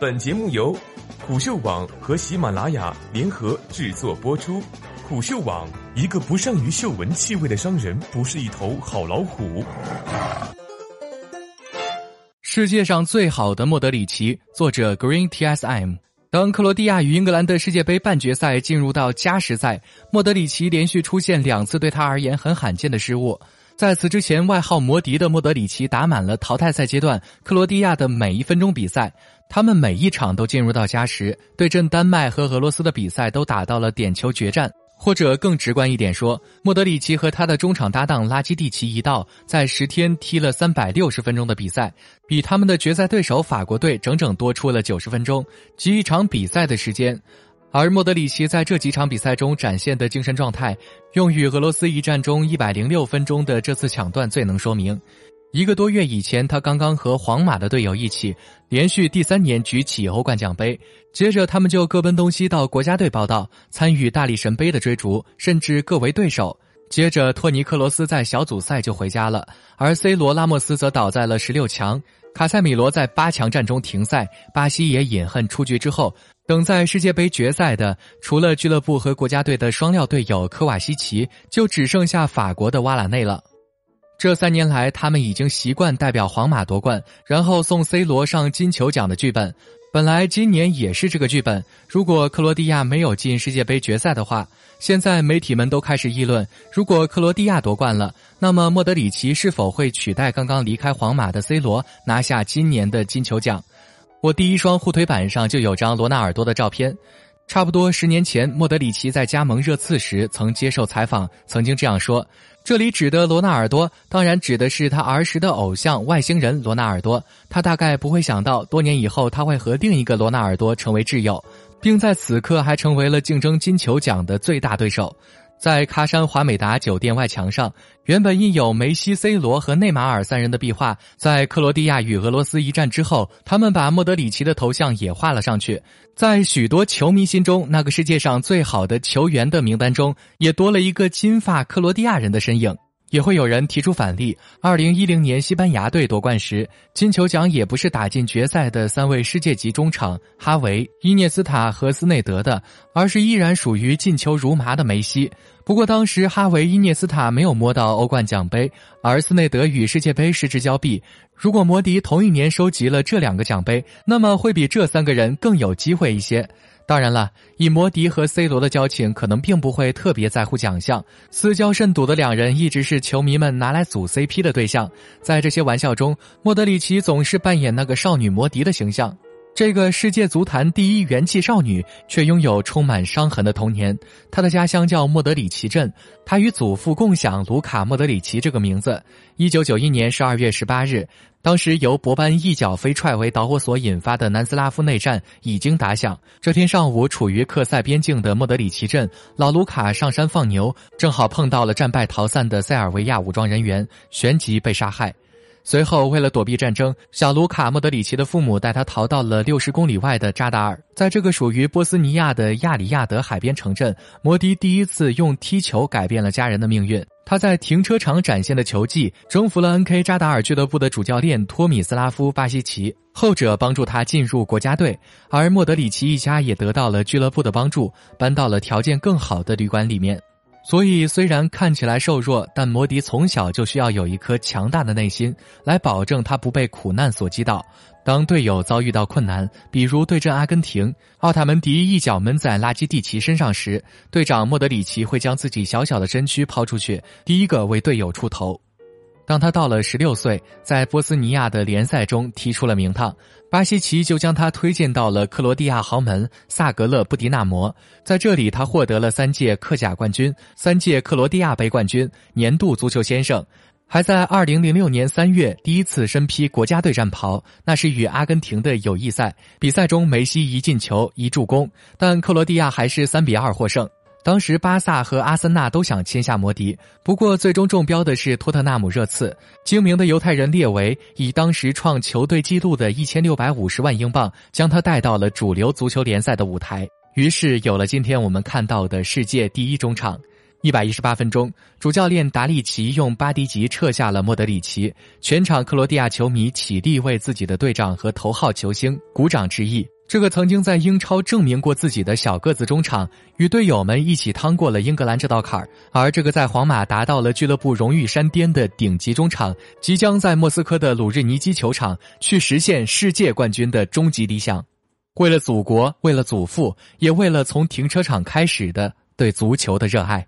本节目由虎嗅网和喜马拉雅联合制作播出。虎嗅网：一个不善于嗅闻气味的商人，不是一头好老虎。世界上最好的莫德里奇，作者 Green TSM。当克罗地亚与英格兰的世界杯半决赛进入到加时赛，莫德里奇连续出现两次对他而言很罕见的失误。在此之前，外号“魔笛”的莫德里奇打满了淘汰赛阶段克罗地亚的每一分钟比赛，他们每一场都进入到加时，对阵丹麦和俄罗斯的比赛都打到了点球决战。或者更直观一点说，莫德里奇和他的中场搭档拉基蒂奇一道在十天踢了三百六十分钟的比赛，比他们的决赛对手法国队整整多出了九十分钟，及一场比赛的时间。而莫德里奇在这几场比赛中展现的精神状态，用与俄罗斯一战中一百零六分钟的这次抢断最能说明。一个多月以前，他刚刚和皇马的队友一起连续第三年举起欧冠奖杯，接着他们就各奔东西到国家队报道，参与大力神杯的追逐，甚至各为对手。接着，托尼克罗斯在小组赛就回家了，而 C 罗、拉莫斯则倒在了十六强。卡塞米罗在八强战中停赛，巴西也饮恨出局之后。等在世界杯决赛的，除了俱乐部和国家队的双料队友科瓦西奇，就只剩下法国的瓦拉内了。这三年来，他们已经习惯代表皇马夺冠，然后送 C 罗上金球奖的剧本。本来今年也是这个剧本。如果克罗地亚没有进世界杯决赛的话，现在媒体们都开始议论：如果克罗地亚夺冠了，那么莫德里奇是否会取代刚刚离开皇马的 C 罗，拿下今年的金球奖？我第一双护腿板上就有张罗纳尔多的照片，差不多十年前，莫德里奇在加盟热刺时曾接受采访，曾经这样说：“这里指的罗纳尔多，当然指的是他儿时的偶像外星人罗纳尔多。他大概不会想到，多年以后他会和另一个罗纳尔多成为挚友，并在此刻还成为了竞争金球奖的最大对手。”在喀山华美达酒店外墙上，原本印有梅西、C 罗和内马尔三人的壁画，在克罗地亚与俄罗斯一战之后，他们把莫德里奇的头像也画了上去。在许多球迷心中，那个世界上最好的球员的名单中，也多了一个金发克罗地亚人的身影。也会有人提出反例：，二零一零年西班牙队夺冠时，金球奖也不是打进决赛的三位世界级中场哈维、伊涅斯塔和斯内德的，而是依然属于进球如麻的梅西。不过当时哈维、伊涅斯塔没有摸到欧冠奖杯，而斯内德与世界杯失之交臂。如果摩迪同一年收集了这两个奖杯，那么会比这三个人更有机会一些。当然了，以摩迪和 C 罗的交情，可能并不会特别在乎奖项。私交甚笃的两人一直是球迷们拿来组 CP 的对象。在这些玩笑中，莫德里奇总是扮演那个少女摩迪的形象。这个世界足坛第一元气少女，却拥有充满伤痕的童年。她的家乡叫莫德里奇镇，她与祖父共享卢卡·莫德里奇这个名字。一九九一年十二月十八日，当时由博班一脚飞踹为导火索引发的南斯拉夫内战已经打响。这天上午，处于克塞边境的莫德里奇镇，老卢卡上山放牛，正好碰到了战败逃散的塞尔维亚武装人员，旋即被杀害。随后，为了躲避战争，小卢卡·莫德里奇的父母带他逃到了六十公里外的扎达尔。在这个属于波斯尼亚的亚里亚德海边城镇，摩迪第一次用踢球改变了家人的命运。他在停车场展现的球技，征服了 N.K. 扎达尔俱乐部的主教练托米斯拉夫·巴西奇，后者帮助他进入国家队，而莫德里奇一家也得到了俱乐部的帮助，搬到了条件更好的旅馆里面。所以，虽然看起来瘦弱，但摩迪从小就需要有一颗强大的内心，来保证他不被苦难所击倒。当队友遭遇到困难，比如对阵阿根廷，奥塔门迪一脚闷在拉基蒂奇身上时，队长莫德里奇会将自己小小的身躯抛出去，第一个为队友出头。当他到了十六岁，在波斯尼亚的联赛中踢出了名堂，巴西奇就将他推荐到了克罗地亚豪门萨格勒布迪纳摩。在这里，他获得了三届克甲冠军、三届克罗地亚杯冠军、年度足球先生，还在二零零六年三月第一次身披国家队战袍，那是与阿根廷的友谊赛。比赛中，梅西一进球一助攻，但克罗地亚还是三比二获胜。当时巴萨和阿森纳都想签下摩迪，不过最终中标的是托特纳姆热刺。精明的犹太人列维以当时创球队纪录的一千六百五十万英镑，将他带到了主流足球联赛的舞台。于是有了今天我们看到的世界第一中场。一百一十八分钟，主教练达利奇用巴迪吉撤下了莫德里奇，全场克罗地亚球迷起立为自己的队长和头号球星鼓掌致意。这个曾经在英超证明过自己的小个子中场，与队友们一起趟过了英格兰这道坎儿；而这个在皇马达到了俱乐部荣誉山巅的顶级中场，即将在莫斯科的鲁日尼基球场去实现世界冠军的终极理想。为了祖国，为了祖父，也为了从停车场开始的对足球的热爱。